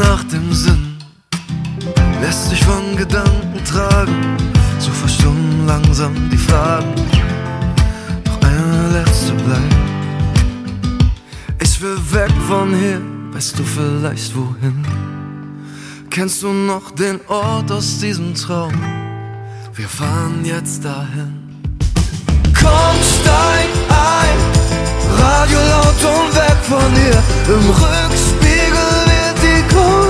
nach dem Sinn. Lässt dich von Gedanken tragen, so verstummen langsam die Fragen. Doch eine letzte bleibt. Ich will weg von hier, weißt du vielleicht wohin? Kennst du noch den Ort aus diesem Traum? Wir fahren jetzt dahin. Komm, steig ein, Radio laut und weg von hier. Im die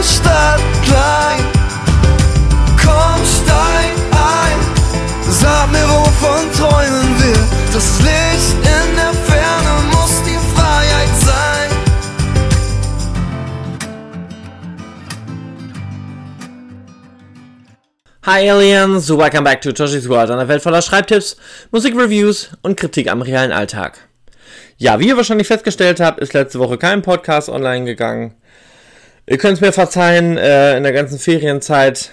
Großstadt klein. Komm, steig ein, sag mir, wovon träumen wir? Das Licht in der Ferne muss die Freiheit sein. Hi Aliens, welcome back to Toshi's World, einer Welt voller Schreibtipps, Musikreviews und Kritik am realen Alltag. Ja, wie ihr wahrscheinlich festgestellt habt, ist letzte Woche kein Podcast online gegangen. Ihr könnt es mir verzeihen, äh, in der ganzen Ferienzeit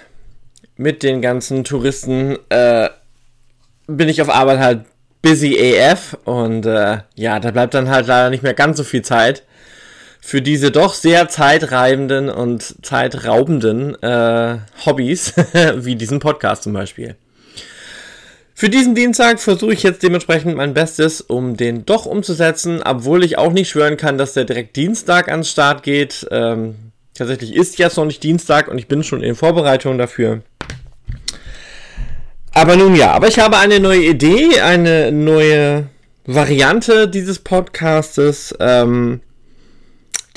mit den ganzen Touristen äh, bin ich auf Arbeit halt busy AF und äh, ja, da bleibt dann halt leider nicht mehr ganz so viel Zeit für diese doch sehr zeitreibenden und zeitraubenden äh, Hobbys, wie diesen Podcast zum Beispiel. Für diesen Dienstag versuche ich jetzt dementsprechend mein Bestes, um den doch umzusetzen, obwohl ich auch nicht schwören kann, dass der direkt Dienstag ans Start geht. Ähm, tatsächlich ist jetzt noch nicht Dienstag und ich bin schon in Vorbereitung dafür. Aber nun ja, aber ich habe eine neue Idee, eine neue Variante dieses Podcastes. Ähm,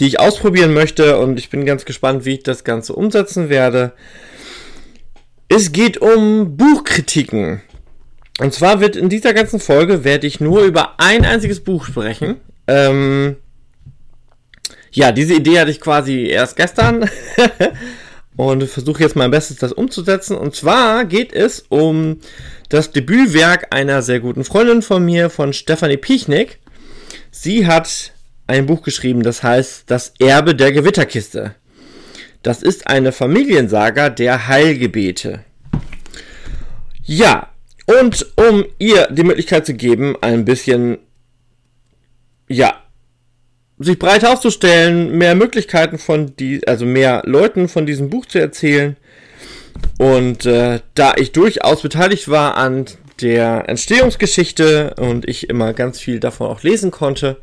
die ich ausprobieren möchte und ich bin ganz gespannt, wie ich das Ganze umsetzen werde. Es geht um Buchkritiken. Und zwar wird in dieser ganzen Folge werde ich nur über ein einziges Buch sprechen. Ähm, ja, diese Idee hatte ich quasi erst gestern und versuche jetzt mein Bestes, das umzusetzen. Und zwar geht es um das Debütwerk einer sehr guten Freundin von mir, von Stefanie Piechnik. Sie hat ein Buch geschrieben, das heißt Das Erbe der Gewitterkiste. Das ist eine Familiensaga der Heilgebete. Ja, und um ihr die Möglichkeit zu geben, ein bisschen, ja, sich breit aufzustellen, mehr Möglichkeiten von die, also mehr Leuten von diesem Buch zu erzählen. Und äh, da ich durchaus beteiligt war an der Entstehungsgeschichte und ich immer ganz viel davon auch lesen konnte,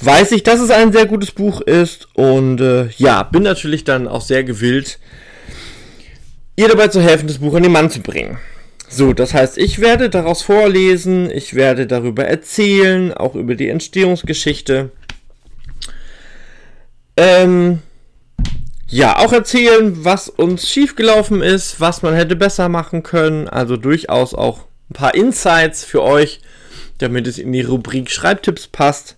weiß ich, dass es ein sehr gutes Buch ist und äh, ja, bin natürlich dann auch sehr gewillt, ihr dabei zu helfen, das Buch an den Mann zu bringen. So, das heißt, ich werde daraus vorlesen, ich werde darüber erzählen, auch über die Entstehungsgeschichte. Ähm, ja, auch erzählen, was uns schiefgelaufen ist, was man hätte besser machen können. Also durchaus auch ein paar Insights für euch, damit es in die Rubrik Schreibtipps passt.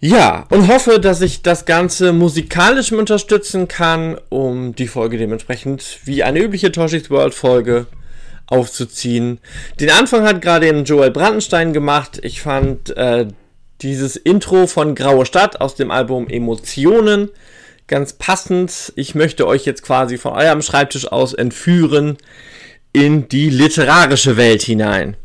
Ja, und hoffe, dass ich das Ganze musikalisch unterstützen kann, um die Folge dementsprechend wie eine übliche Toshis World Folge aufzuziehen. Den Anfang hat gerade eben Joel Brandenstein gemacht. Ich fand äh, dieses Intro von Graue Stadt aus dem Album Emotionen ganz passend. Ich möchte euch jetzt quasi von eurem Schreibtisch aus entführen in die literarische Welt hinein.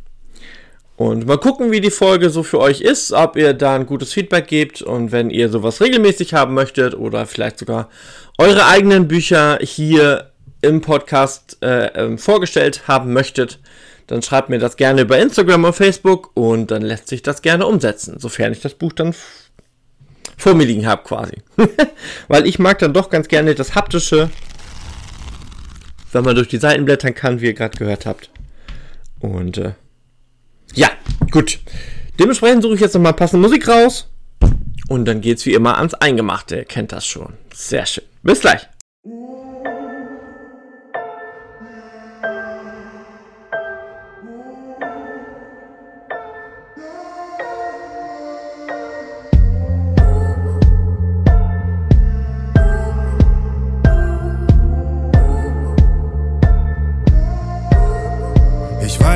Und mal gucken, wie die Folge so für euch ist, ob ihr da ein gutes Feedback gebt und wenn ihr sowas regelmäßig haben möchtet oder vielleicht sogar eure eigenen Bücher hier im Podcast äh, äh, vorgestellt haben möchtet, dann schreibt mir das gerne über Instagram und Facebook und dann lässt sich das gerne umsetzen, sofern ich das Buch dann vor mir liegen habe quasi. Weil ich mag dann doch ganz gerne das haptische, wenn man durch die Seiten blättern kann, wie ihr gerade gehört habt. Und äh, ja, gut. Dementsprechend suche ich jetzt nochmal passende Musik raus. Und dann geht's wie immer ans Eingemachte. Ihr kennt das schon. Sehr schön. Bis gleich.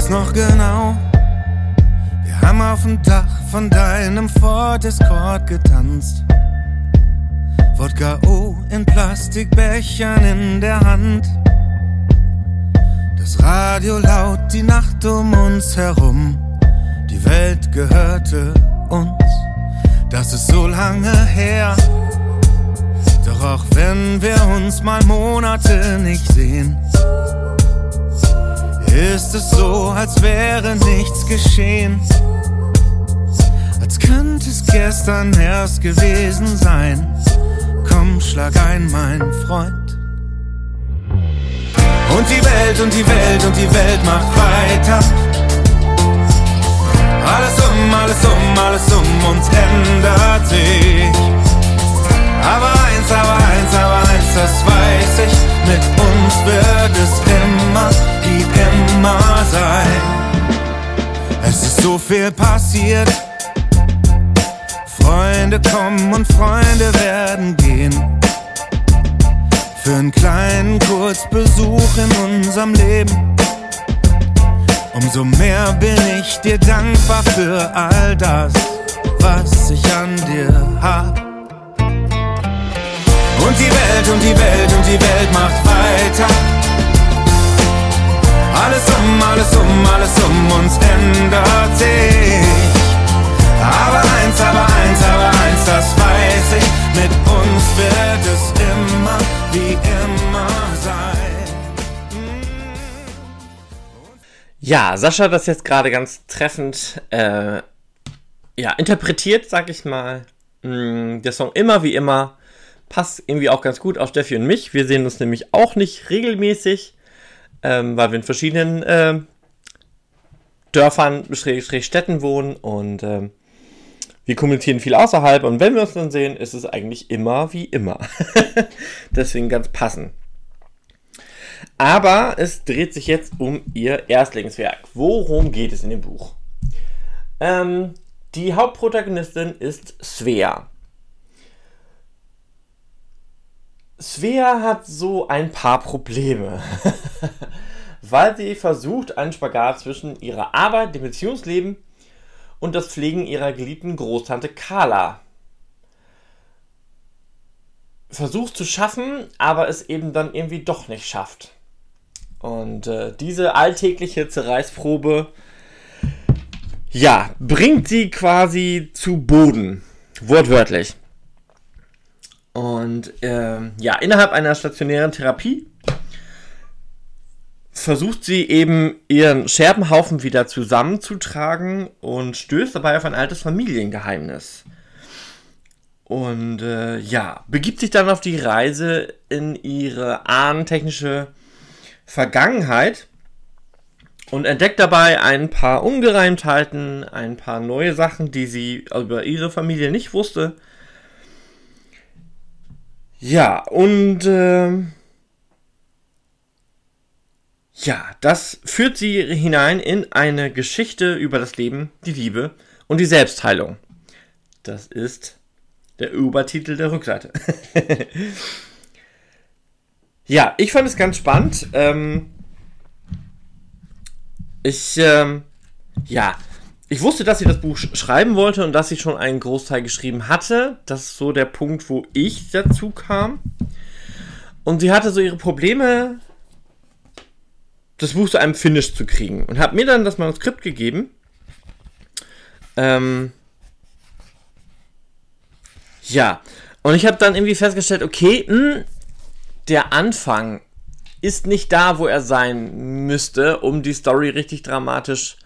Noch genau, wir haben auf dem Dach von deinem Ford Escort getanzt. Wodka O in Plastikbechern in der Hand. Das Radio laut, die Nacht um uns herum. Die Welt gehörte uns. Das ist so lange her. Doch auch wenn wir uns mal Monate nicht sehen, ist es so, als wäre nichts geschehen. Als könnte es gestern erst gewesen sein. Komm, schlag ein, mein Freund. Und die Welt und die Welt und die Welt macht weiter. Alles um, alles um, alles um uns ändert sich. Aber eins, aber eins, aber eins, das weiß ich. Mit uns wird es immer, wie immer sein. Es ist so viel passiert. Freunde kommen und Freunde werden gehen. Für einen kleinen Kurzbesuch in unserem Leben. Umso mehr bin ich dir dankbar für all das, was ich an dir hab. Und die Welt und die Welt und die Welt macht weiter. Alles um, alles um, alles um uns ändert sich. Aber eins, aber eins, aber eins, das weiß ich. Mit uns wird es immer wie immer sein. Ja, Sascha hat das jetzt gerade ganz treffend äh, ja, interpretiert, sag ich mal. Mm, der Song immer wie immer passt irgendwie auch ganz gut auf Steffi und mich. Wir sehen uns nämlich auch nicht regelmäßig, ähm, weil wir in verschiedenen äh, Dörfern, Städten wohnen und ähm, wir kommunizieren viel außerhalb und wenn wir uns dann sehen, ist es eigentlich immer wie immer. Deswegen ganz passend. Aber es dreht sich jetzt um ihr Erstlingswerk. Worum geht es in dem Buch? Ähm, die Hauptprotagonistin ist Svea. Svea hat so ein paar Probleme, weil sie versucht, einen Spagat zwischen ihrer Arbeit, dem Beziehungsleben und das Pflegen ihrer geliebten Großtante Carla versucht zu schaffen, aber es eben dann irgendwie doch nicht schafft. Und äh, diese alltägliche Zerreißprobe, ja, bringt sie quasi zu Boden, wortwörtlich. Und äh, ja, innerhalb einer stationären Therapie versucht sie eben ihren Scherbenhaufen wieder zusammenzutragen und stößt dabei auf ein altes Familiengeheimnis. Und äh, ja, begibt sich dann auf die Reise in ihre ahnentechnische Vergangenheit und entdeckt dabei ein paar Ungereimtheiten, ein paar neue Sachen, die sie über ihre Familie nicht wusste. Ja, und äh, ja, das führt sie hinein in eine Geschichte über das Leben, die Liebe und die Selbstheilung. Das ist der Übertitel der Rückseite. ja, ich fand es ganz spannend. Ähm, ich, ähm, ja, ich wusste, dass sie das Buch sch schreiben wollte und dass sie schon einen Großteil geschrieben hatte. Das ist so der Punkt, wo ich dazu kam. Und sie hatte so ihre Probleme das Buch zu einem Finish zu kriegen. Und habe mir dann das Manuskript gegeben. Ähm, ja, und ich habe dann irgendwie festgestellt, okay, mh, hm, der Anfang ist nicht da, wo er sein müsste, um die Story richtig dramatisch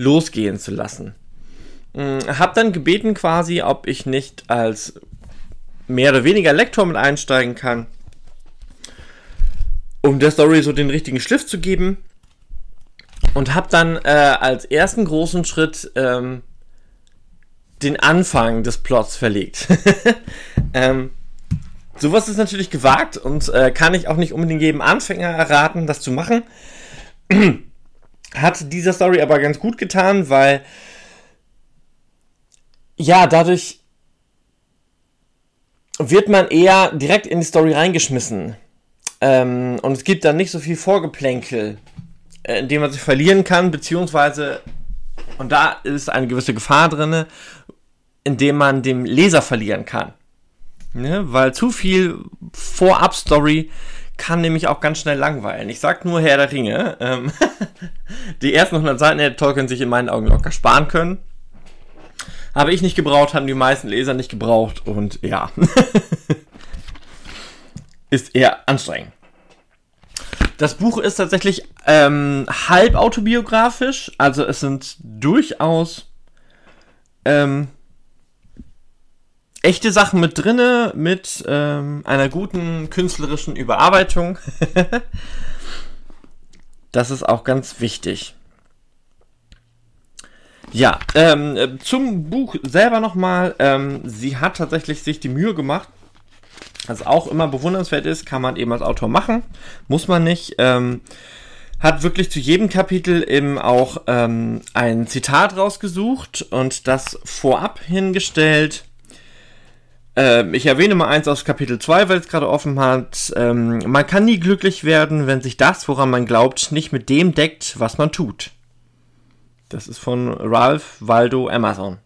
losgehen zu lassen. Hm, hab dann gebeten quasi, ob ich nicht als mehr oder weniger Lektor mit einsteigen kann um der Story so den richtigen Schliff zu geben. Und habe dann äh, als ersten großen Schritt ähm, den Anfang des Plots verlegt. ähm, sowas ist natürlich gewagt und äh, kann ich auch nicht unbedingt jedem Anfänger erraten, das zu machen. Hat dieser Story aber ganz gut getan, weil ja, dadurch wird man eher direkt in die Story reingeschmissen. Ähm, und es gibt dann nicht so viel Vorgeplänkel, äh, in dem man sich verlieren kann, beziehungsweise, und da ist eine gewisse Gefahr drin, indem man dem Leser verlieren kann. Ne? Weil zu viel Vorab-Story kann nämlich auch ganz schnell langweilen. Ich sag nur Herr der Ringe. Ähm, die ersten 100 Seiten hätte Tolkien sich in meinen Augen locker sparen können. Habe ich nicht gebraucht, haben die meisten Leser nicht gebraucht und ja. ist eher anstrengend. Das Buch ist tatsächlich ähm, halb autobiografisch, also es sind durchaus ähm, echte Sachen mit drinne, mit ähm, einer guten künstlerischen Überarbeitung. das ist auch ganz wichtig. Ja, ähm, zum Buch selber nochmal. Ähm, sie hat tatsächlich sich die Mühe gemacht, was auch immer bewundernswert ist, kann man eben als Autor machen, muss man nicht. Ähm, hat wirklich zu jedem Kapitel eben auch ähm, ein Zitat rausgesucht und das vorab hingestellt. Ähm, ich erwähne mal eins aus Kapitel 2, weil es gerade offen hat. Ähm, man kann nie glücklich werden, wenn sich das, woran man glaubt, nicht mit dem deckt, was man tut. Das ist von Ralph Waldo Amazon.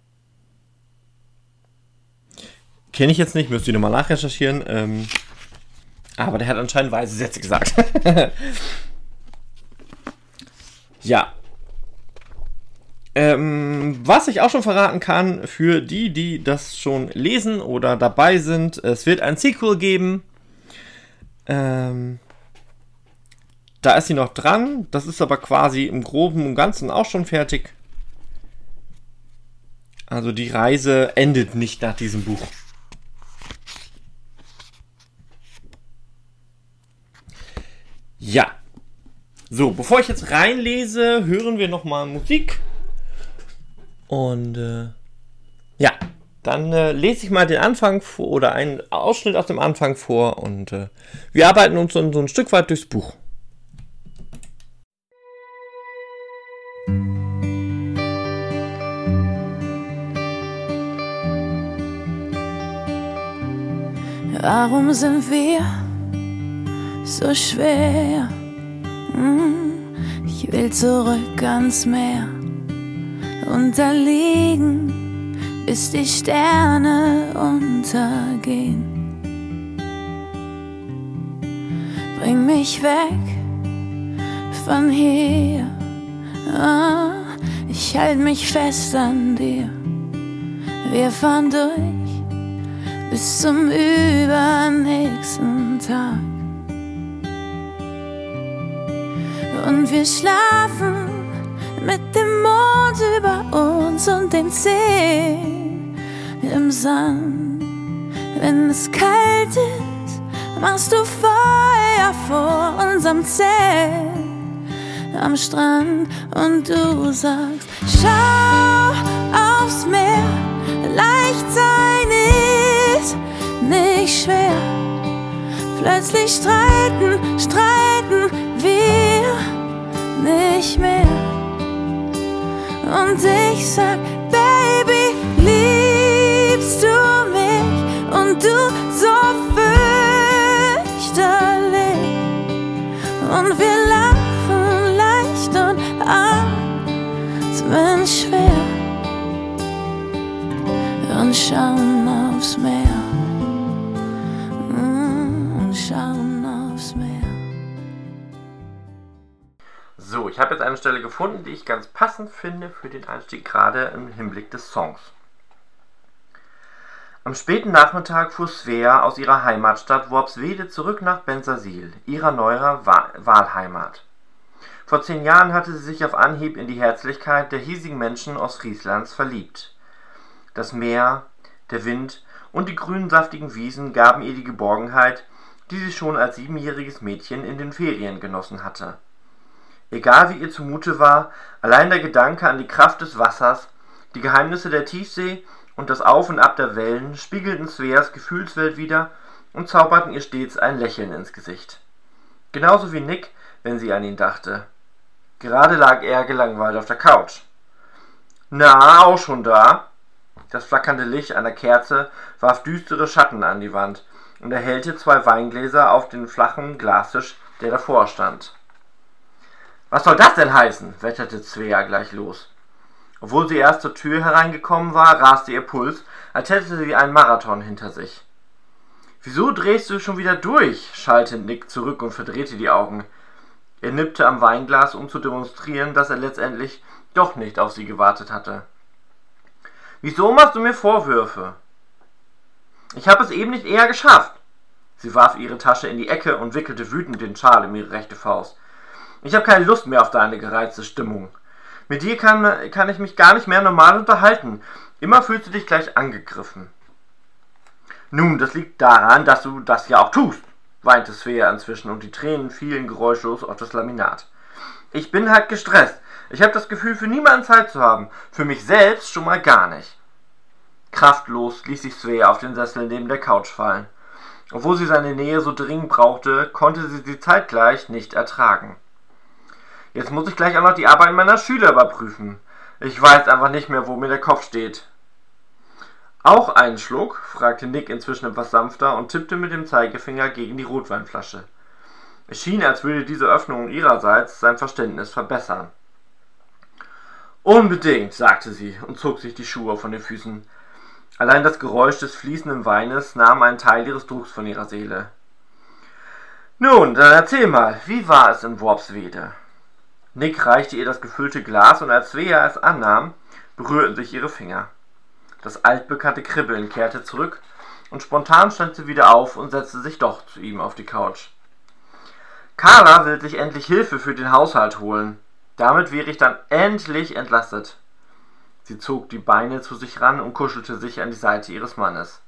Kenne ich jetzt nicht, müsste ich nochmal nachrecherchieren. Ähm, aber der hat anscheinend weise Sätze gesagt. ja. Ähm, was ich auch schon verraten kann, für die, die das schon lesen oder dabei sind, es wird ein Sequel geben. Ähm, da ist sie noch dran. Das ist aber quasi im Groben und Ganzen auch schon fertig. Also die Reise endet nicht nach diesem Buch. Ja. So, bevor ich jetzt reinlese, hören wir nochmal Musik. Und äh, ja, dann äh, lese ich mal den Anfang vor oder einen Ausschnitt aus dem Anfang vor und äh, wir arbeiten uns so, so ein Stück weit durchs Buch. Warum sind wir so schwer? Hm, ich will zurück ans Meer und da liegen, bis die Sterne untergehen. Bring mich weg von hier. Ah, ich halte mich fest an dir. Wir fahren durch bis zum übernächsten Tag. Und wir schlafen mit dem Mond über uns und den Zehen im Sand. Wenn es kalt ist, machst du Feuer vor unserem Zelt am Strand und du sagst, schau aufs Meer, leicht sein ist nicht schwer. Plötzlich streiten, streiten wir nicht mehr. Und ich sag, Baby, liebst du mich? Und du so fürchterlich. Und wir lachen leicht und atmen schwer. Und schauen aufs Meer. Ich habe jetzt eine Stelle gefunden, die ich ganz passend finde für den Einstieg, gerade im Hinblick des Songs. Am späten Nachmittag fuhr Svea aus ihrer Heimatstadt Worpswede zurück nach Bensersiel, ihrer neuer Wa Wahlheimat. Vor zehn Jahren hatte sie sich auf Anhieb in die Herzlichkeit der hiesigen Menschen Ostfrieslands verliebt. Das Meer, der Wind und die grünen saftigen Wiesen gaben ihr die Geborgenheit, die sie schon als siebenjähriges Mädchen in den Ferien genossen hatte. Egal wie ihr zumute war, allein der Gedanke an die Kraft des Wassers, die Geheimnisse der Tiefsee und das Auf und Ab der Wellen spiegelten Sveas Gefühlswelt wider und zauberten ihr stets ein Lächeln ins Gesicht. Genauso wie Nick, wenn sie an ihn dachte. Gerade lag er gelangweilt auf der Couch. Na, auch schon da? Das flackernde Licht einer Kerze warf düstere Schatten an die Wand und erhellte zwei Weingläser auf den flachen Glastisch, der davor stand. Was soll das denn heißen? wetterte Svea gleich los. Obwohl sie erst zur Tür hereingekommen war, raste ihr Puls, als hätte sie einen Marathon hinter sich. Wieso drehst du schon wieder durch? schallte Nick zurück und verdrehte die Augen. Er nippte am Weinglas, um zu demonstrieren, dass er letztendlich doch nicht auf sie gewartet hatte. Wieso machst du mir Vorwürfe? Ich habe es eben nicht eher geschafft. Sie warf ihre Tasche in die Ecke und wickelte wütend den Schal um ihre rechte Faust. Ich habe keine Lust mehr auf deine gereizte Stimmung. Mit dir kann, kann ich mich gar nicht mehr normal unterhalten. Immer fühlst du dich gleich angegriffen. Nun, das liegt daran, dass du das ja auch tust, weinte Svea inzwischen und die Tränen fielen geräuschlos auf das Laminat. Ich bin halt gestresst. Ich habe das Gefühl, für niemanden Zeit zu haben. Für mich selbst schon mal gar nicht. Kraftlos ließ sich Svea auf den Sessel neben der Couch fallen. Obwohl sie seine Nähe so dringend brauchte, konnte sie sie zeitgleich nicht ertragen. Jetzt muss ich gleich auch noch die Arbeit meiner Schüler überprüfen. Ich weiß einfach nicht mehr, wo mir der Kopf steht. Auch einen Schluck? fragte Nick inzwischen etwas sanfter und tippte mit dem Zeigefinger gegen die Rotweinflasche. Es schien, als würde diese Öffnung ihrerseits sein Verständnis verbessern. Unbedingt, sagte sie und zog sich die Schuhe von den Füßen. Allein das Geräusch des fließenden Weines nahm einen Teil ihres Drucks von ihrer Seele. Nun, dann erzähl mal, wie war es in Worpswede? Nick reichte ihr das gefüllte Glas und als Svea es annahm, berührten sich ihre Finger. Das altbekannte Kribbeln kehrte zurück und spontan stand sie wieder auf und setzte sich doch zu ihm auf die Couch. Carla will sich endlich Hilfe für den Haushalt holen. Damit wäre ich dann endlich entlastet. Sie zog die Beine zu sich ran und kuschelte sich an die Seite ihres Mannes.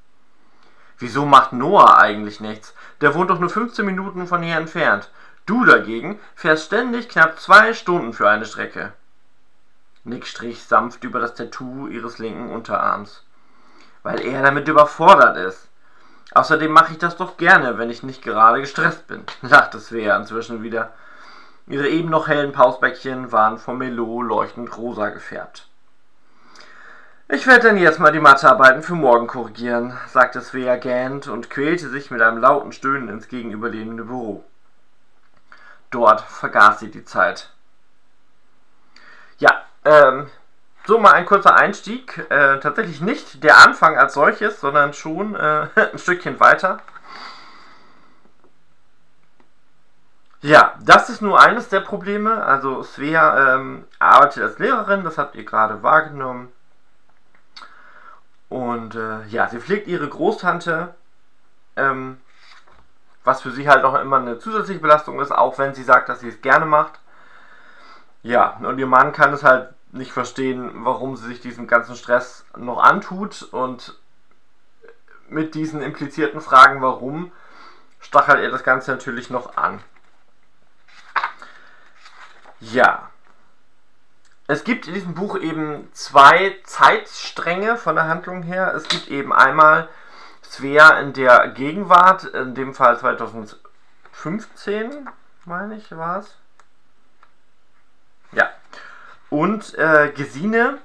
Wieso macht Noah eigentlich nichts? Der wohnt doch nur 15 Minuten von hier entfernt. Du dagegen fährst ständig knapp zwei Stunden für eine Strecke. Nick strich sanft über das Tattoo ihres linken Unterarms. Weil er damit überfordert ist. Außerdem mache ich das doch gerne, wenn ich nicht gerade gestresst bin, lachte Svea inzwischen wieder. Ihre eben noch hellen Pausbäckchen waren vom Melo leuchtend rosa gefärbt. Ich werde dann jetzt mal die Mathearbeiten für morgen korrigieren, sagte Svea gähnend und quälte sich mit einem lauten Stöhnen ins gegenüberliegende Büro. Dort vergaß sie die Zeit. Ja, ähm, so mal ein kurzer Einstieg. Äh, tatsächlich nicht der Anfang als solches, sondern schon äh, ein Stückchen weiter. Ja, das ist nur eines der Probleme. Also Svea ähm, arbeitet als Lehrerin, das habt ihr gerade wahrgenommen. Und äh, ja, sie pflegt ihre Großtante, ähm, was für sie halt auch immer eine zusätzliche Belastung ist, auch wenn sie sagt, dass sie es gerne macht. Ja, und ihr Mann kann es halt nicht verstehen, warum sie sich diesen ganzen Stress noch antut und mit diesen implizierten Fragen, warum, stachelt er das Ganze natürlich noch an. Ja. Es gibt in diesem Buch eben zwei Zeitstränge von der Handlung her. Es gibt eben einmal Svea in der Gegenwart, in dem Fall 2015, meine ich, war es. Ja. Und äh, Gesine,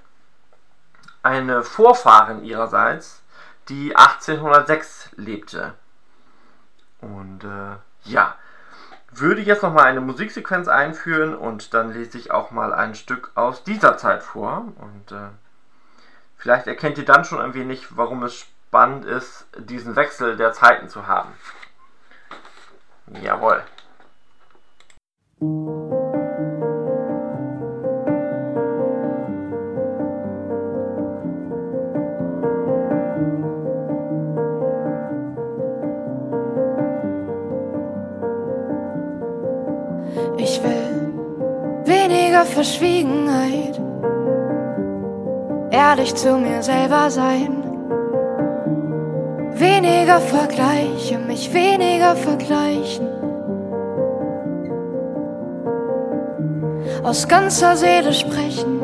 eine Vorfahrin ihrerseits, die 1806 lebte. Und äh, ja, würde jetzt nochmal eine Musiksequenz einführen und dann lese ich auch mal ein Stück aus dieser Zeit vor. Und äh, vielleicht erkennt ihr dann schon ein wenig, warum es spannend ist, diesen Wechsel der Zeiten zu haben. Jawohl. Ich will weniger Verschwiegenheit, ehrlich zu mir selber sein. Weniger Vergleiche, mich weniger vergleichen. Aus ganzer Seele sprechen,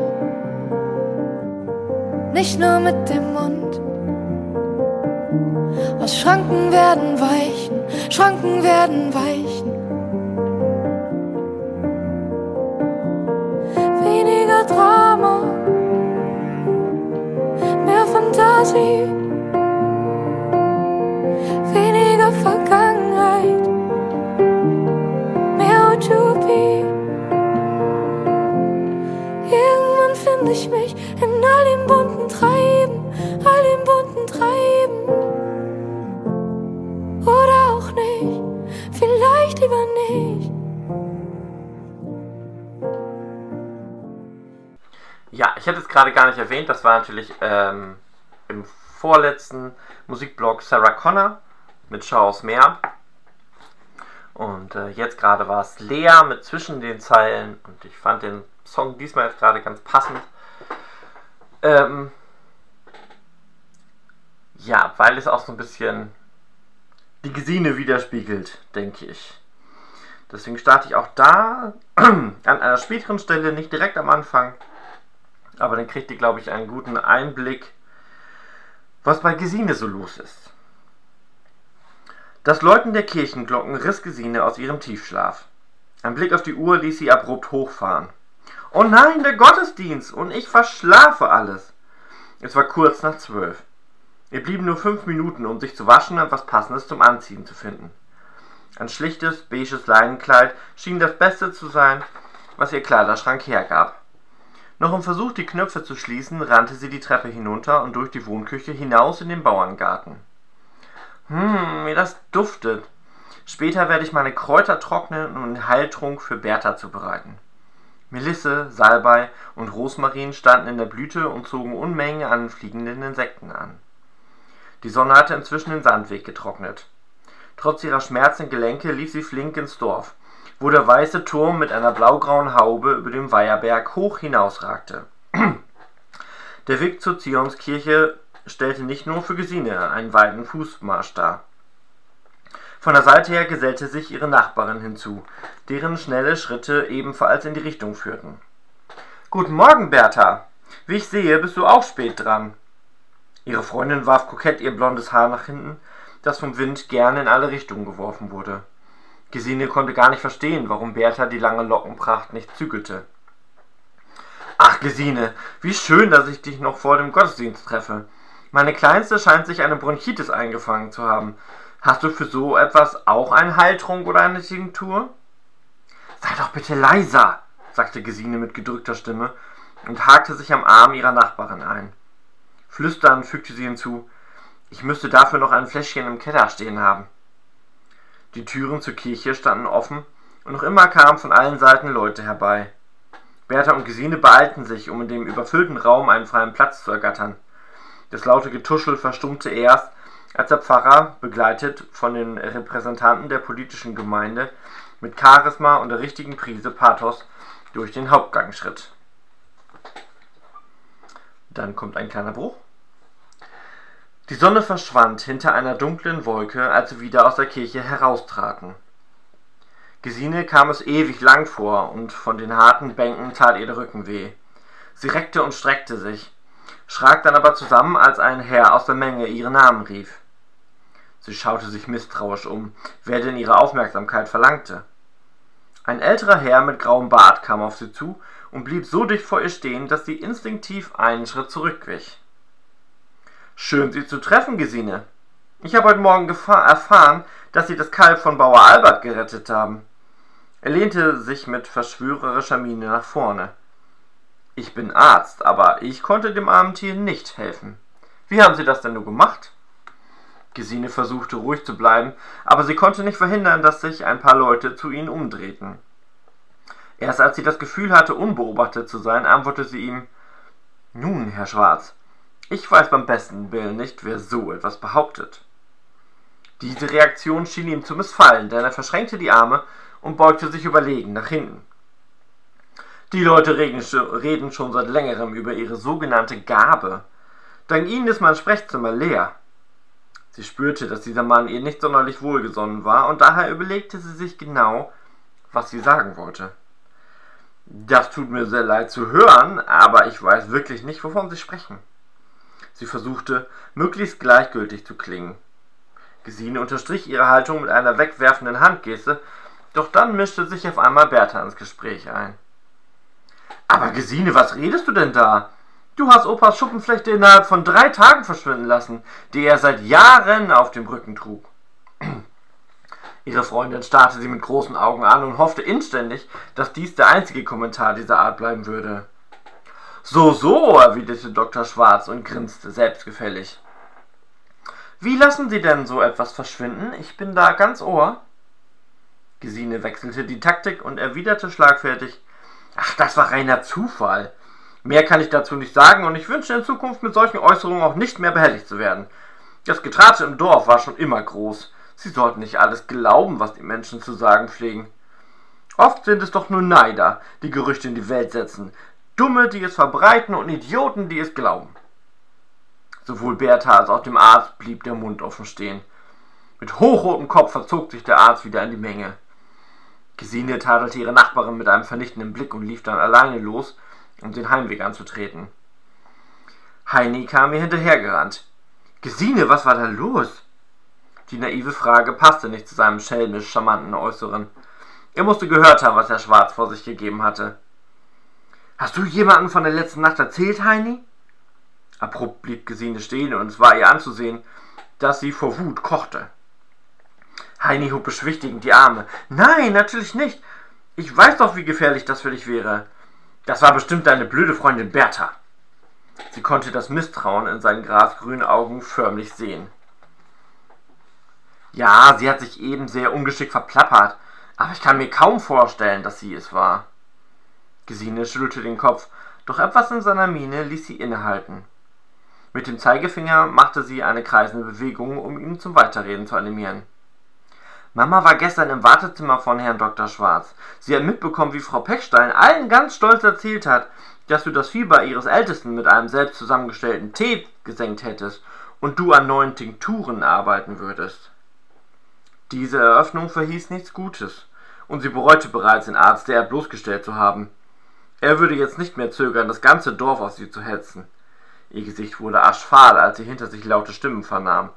nicht nur mit dem Mund. Aus Schranken werden weichen, Schranken werden weichen. Es gerade gar nicht erwähnt, das war natürlich ähm, im vorletzten Musikblog Sarah Connor mit Schau aufs Meer. Und äh, jetzt gerade war es Lea mit Zwischen den Zeilen und ich fand den Song diesmal jetzt gerade ganz passend. Ähm, ja, weil es auch so ein bisschen die Gesine widerspiegelt, denke ich. Deswegen starte ich auch da an einer späteren Stelle, nicht direkt am Anfang, aber dann kriegt ihr, glaube ich, einen guten Einblick, was bei Gesine so los ist. Das Läuten der Kirchenglocken riss Gesine aus ihrem Tiefschlaf. Ein Blick auf die Uhr ließ sie abrupt hochfahren. Oh nein, der Gottesdienst! Und ich verschlafe alles! Es war kurz nach zwölf. Ihr blieben nur fünf Minuten, um sich zu waschen und was Passendes zum Anziehen zu finden. Ein schlichtes, beiges Leinenkleid schien das Beste zu sein, was ihr Kleiderschrank hergab. Noch im Versuch, die Knöpfe zu schließen, rannte sie die Treppe hinunter und durch die Wohnküche hinaus in den Bauerngarten. Hm, wie das duftet. Später werde ich meine Kräuter trocknen und einen Heiltrunk für Bertha zubereiten. Melisse, Salbei und Rosmarin standen in der Blüte und zogen Unmengen an fliegenden Insekten an. Die Sonne hatte inzwischen den Sandweg getrocknet. Trotz ihrer schmerzenden Gelenke lief sie flink ins Dorf, wo der weiße Turm mit einer blaugrauen Haube über dem Weiherberg hoch hinausragte. Der Weg zur Zionskirche stellte nicht nur für Gesine einen weiten Fußmarsch dar. Von der Seite her gesellte sich ihre Nachbarin hinzu, deren schnelle Schritte ebenfalls in die Richtung führten. Guten Morgen, Bertha. Wie ich sehe, bist du auch spät dran. Ihre Freundin warf kokett ihr blondes Haar nach hinten, das vom Wind gerne in alle Richtungen geworfen wurde. Gesine konnte gar nicht verstehen, warum Bertha die lange Lockenpracht nicht zügelte. Ach, Gesine, wie schön, dass ich dich noch vor dem Gottesdienst treffe. Meine Kleinste scheint sich eine Bronchitis eingefangen zu haben. Hast du für so etwas auch einen Heiltrunk oder eine Tinktur? Sei doch bitte leiser, sagte Gesine mit gedrückter Stimme und hakte sich am Arm ihrer Nachbarin ein. Flüsternd fügte sie hinzu, ich müsste dafür noch ein Fläschchen im Keller stehen haben. Die Türen zur Kirche standen offen und noch immer kamen von allen Seiten Leute herbei. Bertha und Gesine beeilten sich, um in dem überfüllten Raum einen freien Platz zu ergattern. Das laute Getuschel verstummte erst, als der Pfarrer, begleitet von den Repräsentanten der politischen Gemeinde, mit Charisma und der richtigen Prise Pathos durch den Hauptgang schritt. Dann kommt ein kleiner Bruch. Die Sonne verschwand hinter einer dunklen Wolke, als sie wieder aus der Kirche heraustraten. Gesine kam es ewig lang vor, und von den harten Bänken tat ihr der Rücken weh. Sie reckte und streckte sich, schrak dann aber zusammen, als ein Herr aus der Menge ihren Namen rief. Sie schaute sich misstrauisch um, wer denn ihre Aufmerksamkeit verlangte. Ein älterer Herr mit grauem Bart kam auf sie zu und blieb so dicht vor ihr stehen, dass sie instinktiv einen Schritt zurückwich. Schön, Sie zu treffen, Gesine. Ich habe heute Morgen erfahren, dass Sie das Kalb von Bauer Albert gerettet haben. Er lehnte sich mit verschwörerischer Miene nach vorne. Ich bin Arzt, aber ich konnte dem armen Tier nicht helfen. Wie haben Sie das denn nur gemacht? Gesine versuchte ruhig zu bleiben, aber sie konnte nicht verhindern, dass sich ein paar Leute zu ihnen umdrehten. Erst als sie das Gefühl hatte, unbeobachtet zu sein, antwortete sie ihm Nun, Herr Schwarz, ich weiß beim besten Willen nicht, wer so etwas behauptet. Diese Reaktion schien ihm zu missfallen, denn er verschränkte die Arme und beugte sich überlegen nach hinten. Die Leute reden schon seit längerem über ihre sogenannte Gabe. Dank ihnen ist mein Sprechzimmer leer. Sie spürte, dass dieser Mann ihr nicht sonderlich wohlgesonnen war, und daher überlegte sie sich genau, was sie sagen wollte. Das tut mir sehr leid zu hören, aber ich weiß wirklich nicht, wovon Sie sprechen. Sie versuchte, möglichst gleichgültig zu klingen. Gesine unterstrich ihre Haltung mit einer wegwerfenden Handgeste, doch dann mischte sich auf einmal Bertha ins Gespräch ein. Aber Gesine, was redest du denn da? Du hast Opas Schuppenflechte innerhalb von drei Tagen verschwinden lassen, die er seit Jahren auf dem Rücken trug. Ihre Freundin starrte sie mit großen Augen an und hoffte inständig, dass dies der einzige Kommentar dieser Art bleiben würde. So, so, erwiderte Dr. Schwarz und grinste selbstgefällig. Wie lassen Sie denn so etwas verschwinden? Ich bin da ganz ohr. Gesine wechselte die Taktik und erwiderte schlagfertig Ach, das war reiner Zufall. Mehr kann ich dazu nicht sagen und ich wünsche in Zukunft mit solchen Äußerungen auch nicht mehr behelligt zu werden. Das Getratsche im Dorf war schon immer groß. Sie sollten nicht alles glauben, was die Menschen zu sagen pflegen. Oft sind es doch nur Neider, die Gerüchte in die Welt setzen, Dumme, die es verbreiten und Idioten, die es glauben. Sowohl Bertha als auch dem Arzt blieb der Mund offen stehen. Mit hochrotem Kopf verzog sich der Arzt wieder in die Menge. Gesine tadelte ihre Nachbarin mit einem vernichtenden Blick und lief dann alleine los, um den Heimweg anzutreten. Heini kam ihr hinterhergerannt. Gesine, was war da los? Die naive Frage passte nicht zu seinem schelmisch charmanten Äußeren. Er musste gehört haben, was Herr Schwarz vor sich gegeben hatte. Hast du jemanden von der letzten Nacht erzählt, Heini? Abrupt blieb Gesine stehen und es war ihr anzusehen, dass sie vor Wut kochte. Heini hob beschwichtigend die Arme. Nein, natürlich nicht. Ich weiß doch, wie gefährlich das für dich wäre. Das war bestimmt deine blöde Freundin Bertha. Sie konnte das Misstrauen in seinen grasgrünen Augen förmlich sehen. Ja, sie hat sich eben sehr ungeschickt verplappert, aber ich kann mir kaum vorstellen, dass sie es war. Gesine schüttelte den Kopf, doch etwas in seiner Miene ließ sie innehalten. Mit dem Zeigefinger machte sie eine kreisende Bewegung, um ihn zum Weiterreden zu animieren. Mama war gestern im Wartezimmer von Herrn Dr. Schwarz. Sie hat mitbekommen, wie Frau Peckstein allen ganz stolz erzählt hat, dass du das Fieber ihres Ältesten mit einem selbst zusammengestellten Tee gesenkt hättest und du an neuen Tinkturen arbeiten würdest. Diese Eröffnung verhieß nichts Gutes, und sie bereute bereits, den Arzt derart bloßgestellt zu haben. Er würde jetzt nicht mehr zögern, das ganze Dorf auf sie zu hetzen. Ihr Gesicht wurde aschfahl, als sie hinter sich laute Stimmen vernahm.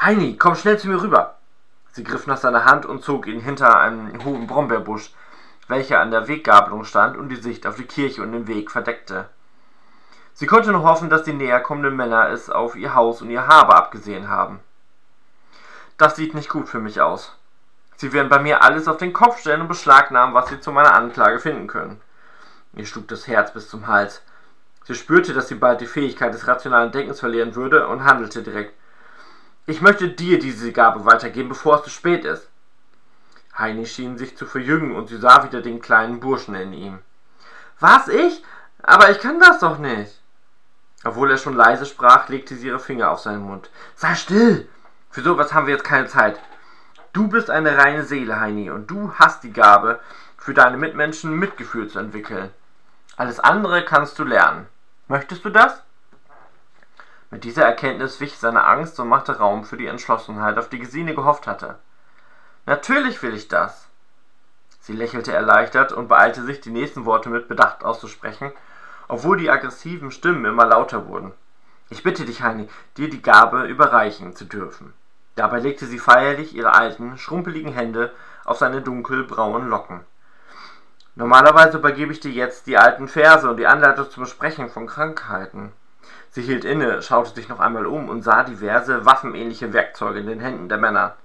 Heini, komm schnell zu mir rüber! Sie griff nach seiner Hand und zog ihn hinter einen hohen Brombeerbusch, welcher an der Weggabelung stand und die Sicht auf die Kirche und den Weg verdeckte. Sie konnte nur hoffen, dass die näher kommenden Männer es auf ihr Haus und ihr Habe abgesehen haben. Das sieht nicht gut für mich aus. Sie werden bei mir alles auf den Kopf stellen und beschlagnahmen, was sie zu meiner Anklage finden können. Ihr schlug das Herz bis zum Hals. Sie spürte, dass sie bald die Fähigkeit des rationalen Denkens verlieren würde und handelte direkt. Ich möchte dir diese Gabe weitergeben, bevor es zu spät ist. Heini schien sich zu verjüngen und sie sah wieder den kleinen Burschen in ihm. Was, ich? Aber ich kann das doch nicht. Obwohl er schon leise sprach, legte sie ihre Finger auf seinen Mund. Sei still! Für sowas haben wir jetzt keine Zeit. Du bist eine reine Seele, Heini, und du hast die Gabe, für deine Mitmenschen Mitgefühl zu entwickeln. Alles andere kannst du lernen. Möchtest du das? Mit dieser Erkenntnis wich seine Angst und machte Raum für die Entschlossenheit, auf die Gesine gehofft hatte. Natürlich will ich das. Sie lächelte erleichtert und beeilte sich, die nächsten Worte mit Bedacht auszusprechen, obwohl die aggressiven Stimmen immer lauter wurden. Ich bitte dich, Heini, dir die Gabe überreichen zu dürfen. Dabei legte sie feierlich ihre alten, schrumpeligen Hände auf seine dunkelbraunen Locken. Normalerweise übergebe ich dir jetzt die alten Verse und die Anleitung zum Besprechen von Krankheiten. Sie hielt inne, schaute sich noch einmal um und sah diverse waffenähnliche Werkzeuge in den Händen der Männer.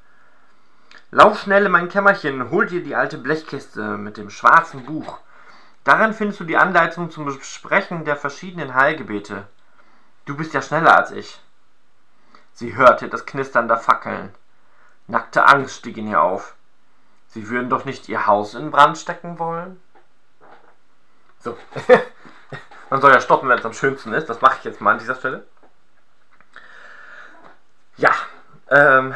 Lauf schnell in mein Kämmerchen, hol dir die alte Blechkiste mit dem schwarzen Buch. Darin findest du die Anleitung zum Besprechen der verschiedenen Heilgebete. Du bist ja schneller als ich. Sie hörte das Knistern der Fackeln. Nackte Angst stieg in ihr auf. Sie würden doch nicht ihr Haus in Brand stecken wollen? So. Man soll ja stoppen, wenn es am schönsten ist. Das mache ich jetzt mal an dieser Stelle. Ja, ähm,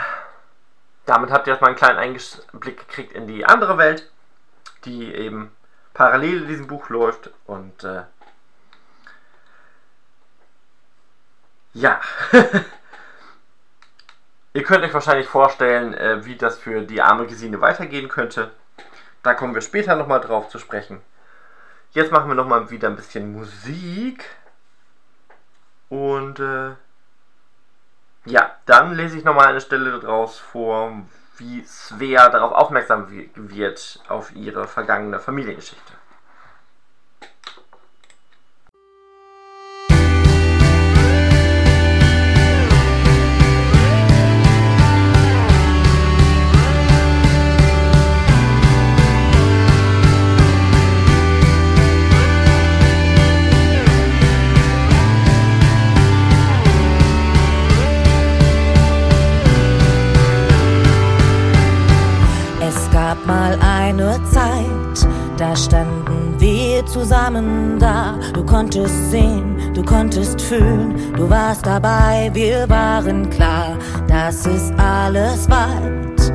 damit habt ihr erstmal einen kleinen Einblick gekriegt in die andere Welt, die eben parallel in diesem Buch läuft. Und äh, ja, ihr könnt euch wahrscheinlich vorstellen, äh, wie das für die arme Gesine weitergehen könnte. Da kommen wir später nochmal drauf zu sprechen. Jetzt machen wir noch mal wieder ein bisschen Musik. Und äh, ja, dann lese ich noch mal eine Stelle daraus vor, wie Svea darauf aufmerksam wird auf ihre vergangene Familiengeschichte. Konntest sehen, du konntest fühlen, du warst dabei, wir waren klar. Das ist alles weit,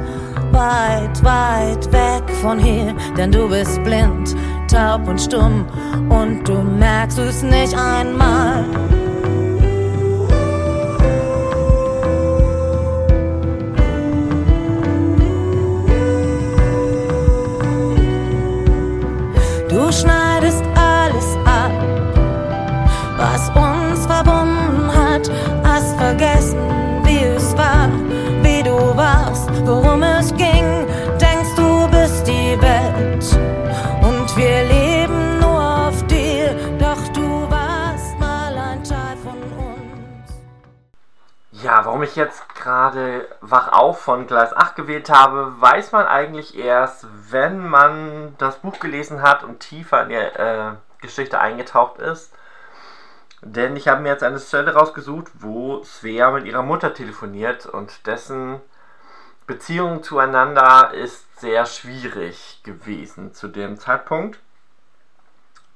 weit, weit weg von hier, denn du bist blind, taub und stumm und du merkst es nicht einmal. Du schneidest hat. Hast vergessen, wie es war, wie du warst, worum es ging. Denkst du bist die Welt und wir leben nur auf dir. Doch du warst mal ein Teil von uns. Ja, warum ich jetzt gerade Wach auf von Gleis 8 gewählt habe, weiß man eigentlich erst, wenn man das Buch gelesen hat und tiefer in die äh, Geschichte eingetaucht ist. Denn ich habe mir jetzt eine Stelle rausgesucht, wo Svea mit ihrer Mutter telefoniert und dessen Beziehung zueinander ist sehr schwierig gewesen zu dem Zeitpunkt.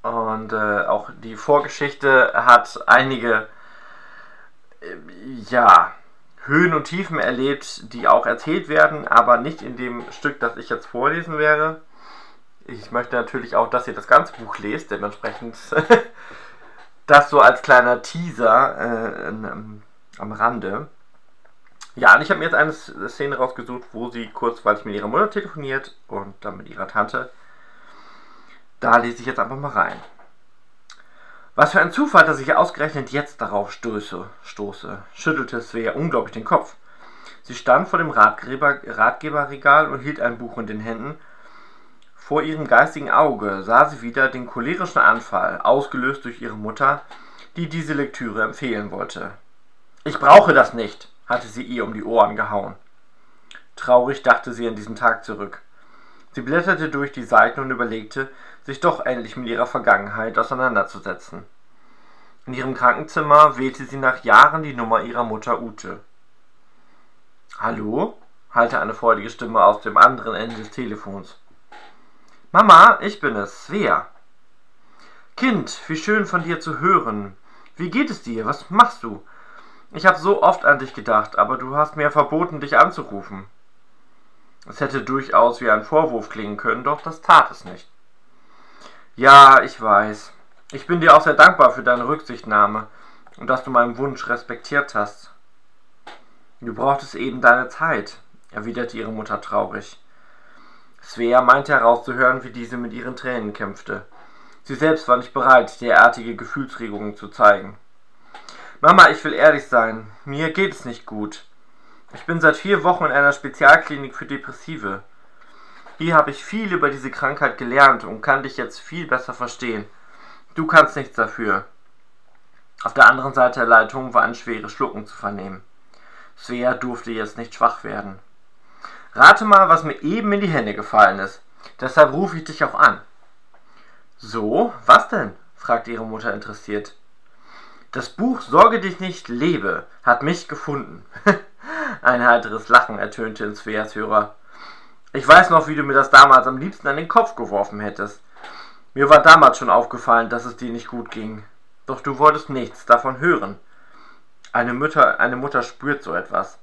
Und äh, auch die Vorgeschichte hat einige äh, ja, Höhen und Tiefen erlebt, die auch erzählt werden, aber nicht in dem Stück, das ich jetzt vorlesen werde. Ich möchte natürlich auch, dass ihr das ganze Buch lest, dementsprechend das so als kleiner Teaser äh, ähm, am Rande. Ja, und ich habe mir jetzt eine Szene rausgesucht, wo sie kurzweilig mit ihrer Mutter telefoniert und dann mit ihrer Tante. Da lese ich jetzt einfach mal rein. Was für ein Zufall, dass ich ausgerechnet jetzt darauf stoße, stoße schüttelte Svea unglaublich den Kopf. Sie stand vor dem Ratgeber, Ratgeberregal und hielt ein Buch in den Händen. Vor ihrem geistigen Auge sah sie wieder den cholerischen Anfall, ausgelöst durch ihre Mutter, die diese Lektüre empfehlen wollte. Ich brauche das nicht, hatte sie ihr um die Ohren gehauen. Traurig dachte sie an diesen Tag zurück. Sie blätterte durch die Seiten und überlegte, sich doch endlich mit ihrer Vergangenheit auseinanderzusetzen. In ihrem Krankenzimmer wählte sie nach Jahren die Nummer ihrer Mutter Ute. Hallo? hallte eine freudige Stimme aus dem anderen Ende des Telefons. Mama, ich bin es, Svea. Kind, wie schön von dir zu hören. Wie geht es dir? Was machst du? Ich habe so oft an dich gedacht, aber du hast mir verboten, dich anzurufen. Es hätte durchaus wie ein Vorwurf klingen können, doch das tat es nicht. Ja, ich weiß. Ich bin dir auch sehr dankbar für deine Rücksichtnahme und dass du meinen Wunsch respektiert hast. Du brauchtest eben deine Zeit, erwiderte ihre Mutter traurig. Svea meinte herauszuhören, wie diese mit ihren Tränen kämpfte. Sie selbst war nicht bereit, derartige Gefühlsregungen zu zeigen. Mama, ich will ehrlich sein. Mir geht es nicht gut. Ich bin seit vier Wochen in einer Spezialklinik für Depressive. Hier habe ich viel über diese Krankheit gelernt und kann dich jetzt viel besser verstehen. Du kannst nichts dafür. Auf der anderen Seite der Leitung war ein schweres Schlucken zu vernehmen. Svea durfte jetzt nicht schwach werden. Rate mal, was mir eben in die Hände gefallen ist. Deshalb rufe ich dich auch an. So, was denn? fragte ihre Mutter interessiert. Das Buch Sorge dich nicht, lebe hat mich gefunden. Ein heiteres Lachen ertönte in Sveas Hörer. Ich weiß noch, wie du mir das damals am liebsten an den Kopf geworfen hättest. Mir war damals schon aufgefallen, dass es dir nicht gut ging. Doch du wolltest nichts davon hören. Eine Mutter, eine Mutter spürt so etwas.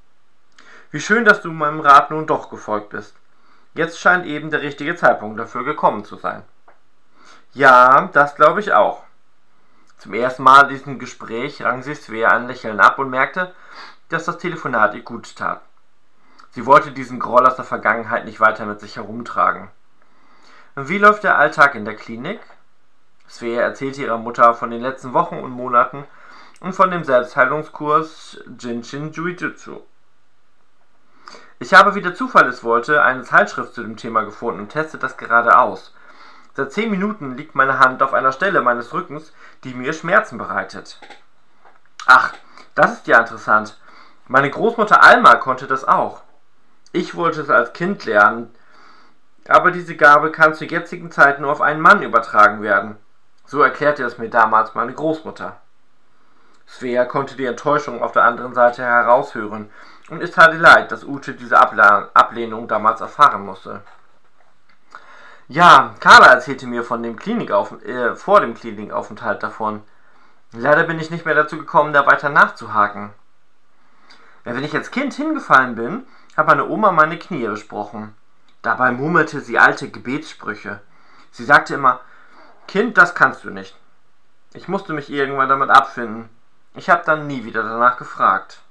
Wie schön, dass du meinem Rat nun doch gefolgt bist. Jetzt scheint eben der richtige Zeitpunkt dafür gekommen zu sein. Ja, das glaube ich auch. Zum ersten Mal in diesem Gespräch rang sie Svea ein Lächeln ab und merkte, dass das Telefonat ihr gut tat. Sie wollte diesen Groll aus der Vergangenheit nicht weiter mit sich herumtragen. Wie läuft der Alltag in der Klinik? Svea erzählte ihrer Mutter von den letzten Wochen und Monaten und von dem Selbstheilungskurs Jinshin Jujutsu. Ich habe, wie der Zufall es wollte, eine Zeitschrift zu dem Thema gefunden und teste das gerade aus. Seit zehn Minuten liegt meine Hand auf einer Stelle meines Rückens, die mir Schmerzen bereitet. Ach, das ist ja interessant. Meine Großmutter Alma konnte das auch. Ich wollte es als Kind lernen, aber diese Gabe kann zur jetzigen Zeit nur auf einen Mann übertragen werden. So erklärte es mir damals meine Großmutter. Svea konnte die Enttäuschung auf der anderen Seite heraushören, und es tat ihr leid, dass Ute diese Ablehnung damals erfahren musste. Ja, Carla erzählte mir von dem Klinikauf äh, vor dem Klinikaufenthalt davon. Leider bin ich nicht mehr dazu gekommen, da weiter nachzuhaken. Ja, wenn ich als Kind hingefallen bin, hat meine Oma meine Knie besprochen. Dabei murmelte sie alte Gebetssprüche. Sie sagte immer, Kind, das kannst du nicht. Ich musste mich irgendwann damit abfinden. Ich habe dann nie wieder danach gefragt.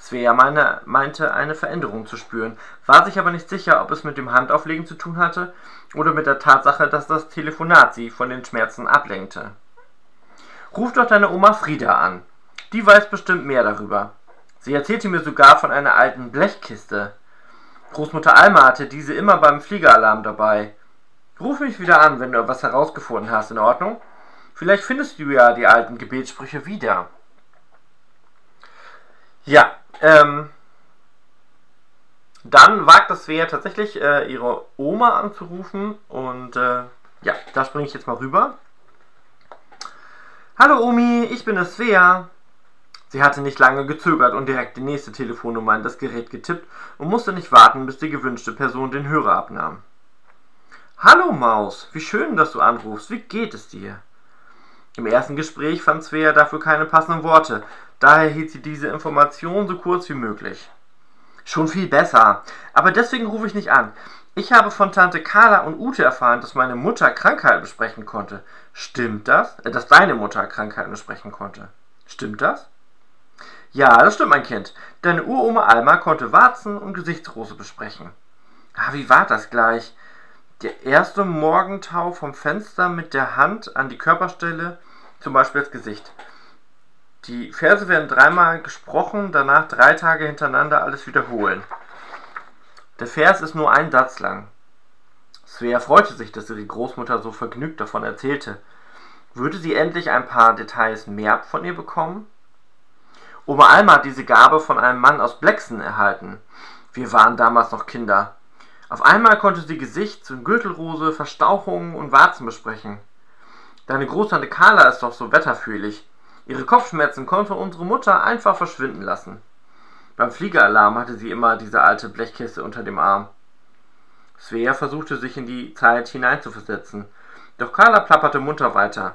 Svea meine, meinte, eine Veränderung zu spüren, war sich aber nicht sicher, ob es mit dem Handauflegen zu tun hatte oder mit der Tatsache, dass das Telefonat sie von den Schmerzen ablenkte. Ruf doch deine Oma Frieda an. Die weiß bestimmt mehr darüber. Sie erzählte mir sogar von einer alten Blechkiste. Großmutter Alma hatte diese immer beim Fliegeralarm dabei. Ruf mich wieder an, wenn du etwas herausgefunden hast, in Ordnung? Vielleicht findest du ja die alten Gebetssprüche wieder. Ja, ähm, dann wagt es Svea tatsächlich, äh, ihre Oma anzurufen und äh, ja, da springe ich jetzt mal rüber. Hallo Omi, ich bin es Svea. Sie hatte nicht lange gezögert und direkt die nächste Telefonnummer in das Gerät getippt und musste nicht warten, bis die gewünschte Person den Hörer abnahm. Hallo Maus, wie schön, dass du anrufst. Wie geht es dir? Im ersten Gespräch fand Svea dafür keine passenden Worte, daher hielt sie diese Information so kurz wie möglich. Schon viel besser, aber deswegen rufe ich nicht an. Ich habe von Tante Carla und Ute erfahren, dass meine Mutter Krankheiten besprechen konnte. Stimmt das? Äh, dass deine Mutter Krankheiten besprechen konnte. Stimmt das? Ja, das stimmt, mein Kind. Deine Uroma Alma konnte Warzen und Gesichtsrose besprechen. Ah, wie war das gleich? Der erste Morgentau vom Fenster mit der Hand an die Körperstelle, zum Beispiel das Gesicht. Die Verse werden dreimal gesprochen, danach drei Tage hintereinander alles wiederholen. Der Vers ist nur ein Satz lang. Svea freute sich, dass ihre Großmutter so vergnügt davon erzählte. Würde sie endlich ein paar Details mehr von ihr bekommen? Oma Alma hat diese Gabe von einem Mann aus Blexen erhalten. Wir waren damals noch Kinder. Auf einmal konnte sie Gesichts- und Gürtelrose, Verstauchungen und Warzen besprechen. Deine Großtante Carla ist doch so wetterfühlig. Ihre Kopfschmerzen konnte unsere Mutter einfach verschwinden lassen. Beim Fliegeralarm hatte sie immer diese alte Blechkiste unter dem Arm. Svea versuchte sich in die Zeit hineinzuversetzen, doch Carla plapperte munter weiter.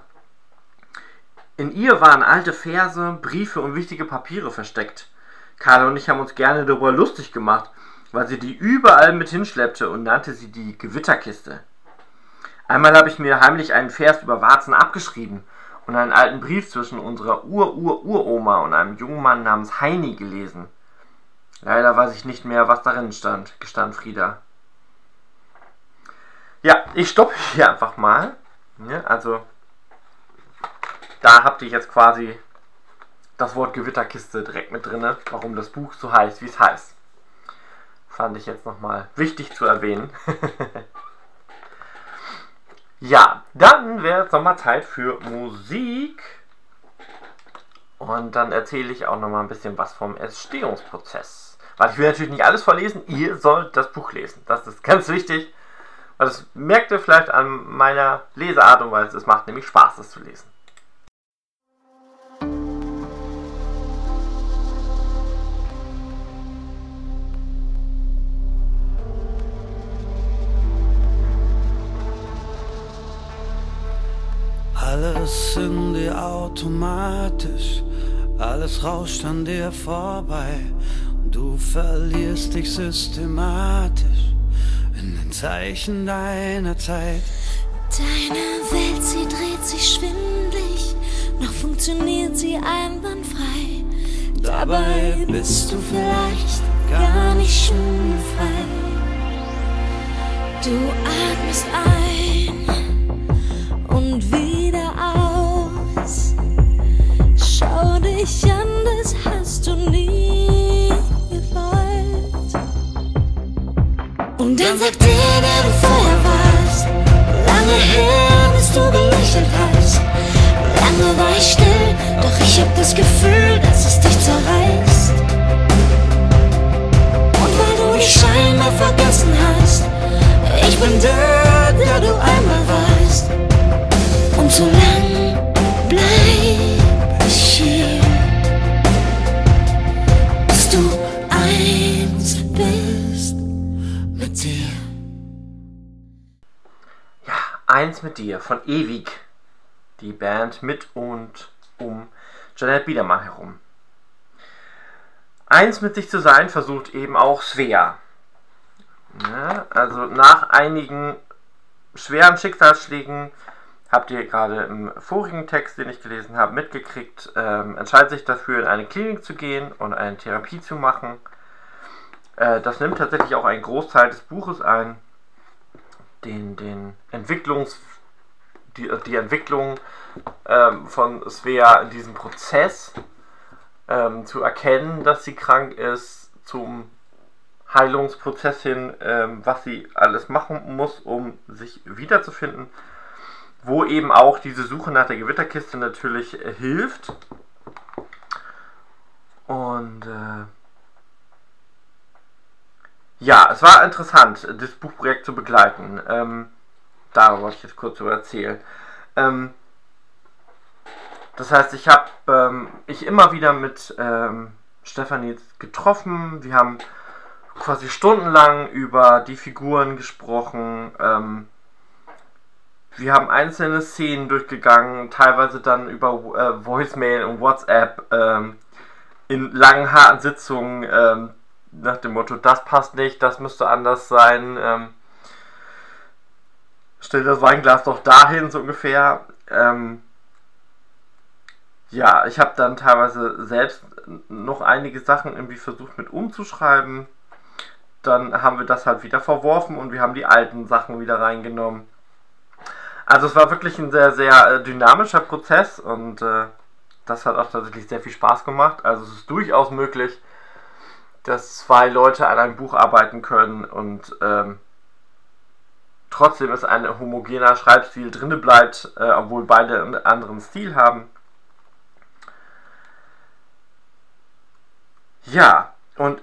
In ihr waren alte Verse, Briefe und wichtige Papiere versteckt. Carla und ich haben uns gerne darüber lustig gemacht, weil sie die überall mit hinschleppte und nannte sie die Gewitterkiste. Einmal habe ich mir heimlich einen Vers über Warzen abgeschrieben und einen alten Brief zwischen unserer Ur-Ur-Uroma und einem jungen Mann namens Heini gelesen. Leider weiß ich nicht mehr, was darin stand, gestand Frieda. Ja, ich stoppe hier einfach mal. Ja, also da habt ihr jetzt quasi das Wort Gewitterkiste direkt mit drin, warum das Buch so heißt, wie es heißt. Fand ich jetzt nochmal wichtig zu erwähnen. ja, dann wäre es nochmal Zeit für Musik. Und dann erzähle ich auch nochmal ein bisschen was vom Entstehungsprozess. Weil ich will natürlich nicht alles vorlesen, ihr sollt das Buch lesen. Das ist ganz wichtig. Das merkt ihr vielleicht an meiner Leseart und Weise. Es macht nämlich Spaß, das zu lesen. Alles in dir automatisch, alles rauscht an dir vorbei. Du verlierst dich systematisch in den Zeichen deiner Zeit. Deine Welt, sie dreht sich schwindlig, noch funktioniert sie einwandfrei. Dabei bist du vielleicht gar nicht schwindelfrei. Du atmest ein dich an, das hast du nie gewollt. Und dann sagt der, der du vorher warst, lange her, bis du gelächelt hast. Lange war ich still, doch ich hab das Gefühl, dass es dich zerreißt. Und weil du mich scheinbar vergessen hast, ich bin der, der du einmal Eins mit dir von Ewig. Die Band mit und um Janet Biedermann herum. Eins mit sich zu sein versucht eben auch Svea. Ja, also nach einigen schweren Schicksalsschlägen habt ihr gerade im vorigen Text, den ich gelesen habe, mitgekriegt, ähm, entscheidet sich dafür, in eine Klinik zu gehen und eine Therapie zu machen. Äh, das nimmt tatsächlich auch einen Großteil des Buches ein. Den, den Entwicklungs, die, die Entwicklung ähm, von Svea in diesem Prozess ähm, zu erkennen, dass sie krank ist, zum Heilungsprozess hin, ähm, was sie alles machen muss, um sich wiederzufinden wo eben auch diese Suche nach der Gewitterkiste natürlich äh, hilft. Und äh, ja, es war interessant, das Buchprojekt zu begleiten. Ähm, darüber wollte ich jetzt kurz so erzählen. Ähm, das heißt, ich habe ähm, ich immer wieder mit ähm, Stefanie getroffen. Wir haben quasi stundenlang über die Figuren gesprochen. Ähm, wir haben einzelne Szenen durchgegangen, teilweise dann über äh, Voicemail und WhatsApp ähm, in langen, harten Sitzungen ähm, nach dem Motto, das passt nicht, das müsste anders sein. Ähm, stell das Weinglas doch dahin, so ungefähr. Ähm, ja, ich habe dann teilweise selbst noch einige Sachen irgendwie versucht mit umzuschreiben. Dann haben wir das halt wieder verworfen und wir haben die alten Sachen wieder reingenommen. Also es war wirklich ein sehr, sehr äh, dynamischer Prozess und äh, das hat auch tatsächlich sehr viel Spaß gemacht. Also es ist durchaus möglich, dass zwei Leute an einem Buch arbeiten können und ähm, trotzdem ist ein homogener Schreibstil drinne bleibt, äh, obwohl beide einen anderen Stil haben. Ja, und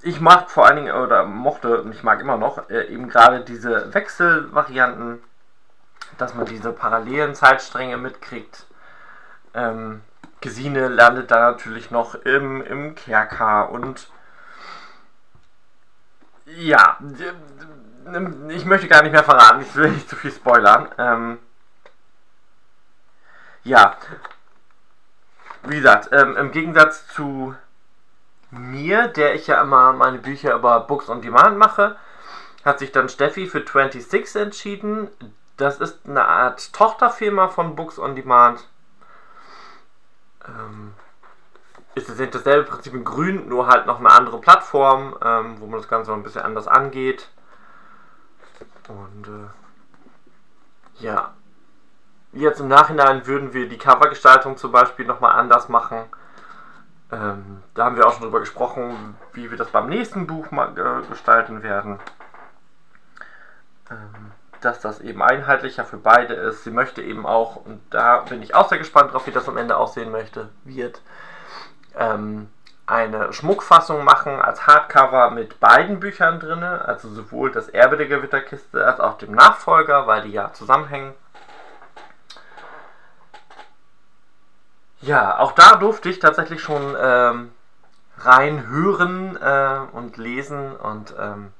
ich mag vor allen Dingen, oder mochte, und ich mag immer noch, äh, eben gerade diese Wechselvarianten, dass man diese parallelen Zeitstränge mitkriegt. Ähm, Gesine landet da natürlich noch im, im Kerker und ja, ich möchte gar nicht mehr verraten, ich will nicht zu viel spoilern. Ähm, ja, wie gesagt, ähm, im Gegensatz zu mir, der ich ja immer meine Bücher über Books on Demand mache, hat sich dann Steffi für 26 entschieden. Das ist eine Art Tochterfirma von Books on Demand. Ähm, ist es dasselbe Prinzip in grün, nur halt noch eine andere Plattform, ähm, wo man das Ganze noch ein bisschen anders angeht. Und äh, ja. Jetzt im Nachhinein würden wir die Covergestaltung zum Beispiel nochmal anders machen. Ähm, da haben wir auch schon drüber gesprochen, wie wir das beim nächsten Buch mal äh, gestalten werden. Ähm, dass das eben einheitlicher für beide ist. Sie möchte eben auch, und da bin ich auch sehr gespannt drauf, wie das am Ende aussehen möchte, wird ähm, eine Schmuckfassung machen als Hardcover mit beiden Büchern drin, also sowohl das Erbe der Gewitterkiste als auch dem Nachfolger, weil die ja zusammenhängen. Ja, auch da durfte ich tatsächlich schon ähm, reinhören äh, und lesen und ähm,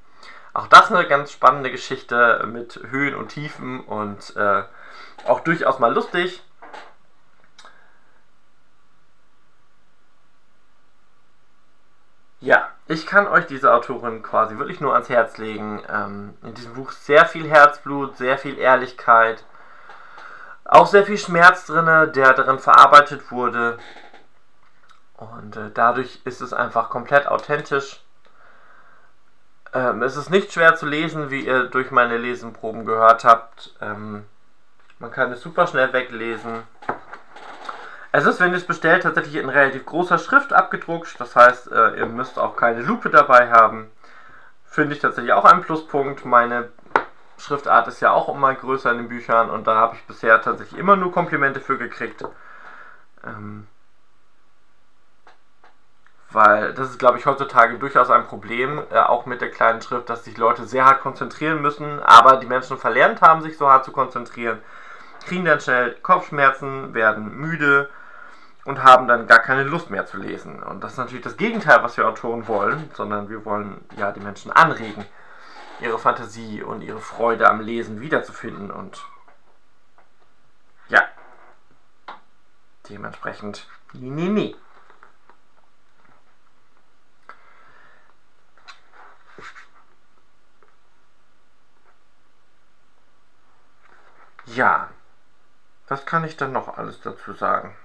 auch das eine ganz spannende Geschichte mit Höhen und Tiefen und äh, auch durchaus mal lustig. Ja, ich kann euch diese Autorin quasi wirklich nur ans Herz legen. Ähm, in diesem Buch sehr viel Herzblut, sehr viel Ehrlichkeit auch sehr viel Schmerz drin, der darin verarbeitet wurde. Und äh, dadurch ist es einfach komplett authentisch. Ähm, es ist nicht schwer zu lesen, wie ihr durch meine Lesenproben gehört habt. Ähm, man kann es super schnell weglesen. Es ist, wenn ihr es bestellt, tatsächlich in relativ großer Schrift abgedruckt. Das heißt, äh, ihr müsst auch keine Lupe dabei haben. Finde ich tatsächlich auch ein Pluspunkt. Meine Schriftart ist ja auch immer größer in den Büchern und da habe ich bisher tatsächlich immer nur Komplimente für gekriegt. Ähm, weil das ist, glaube ich, heutzutage durchaus ein Problem, äh, auch mit der kleinen Schrift, dass sich Leute sehr hart konzentrieren müssen, aber die Menschen verlernt haben, sich so hart zu konzentrieren, kriegen dann schnell Kopfschmerzen, werden müde und haben dann gar keine Lust mehr zu lesen. Und das ist natürlich das Gegenteil, was wir Autoren wollen, sondern wir wollen ja die Menschen anregen ihre Fantasie und ihre Freude am Lesen wiederzufinden und ja, dementsprechend, nee, nee, nee. Ja, was kann ich dann noch alles dazu sagen?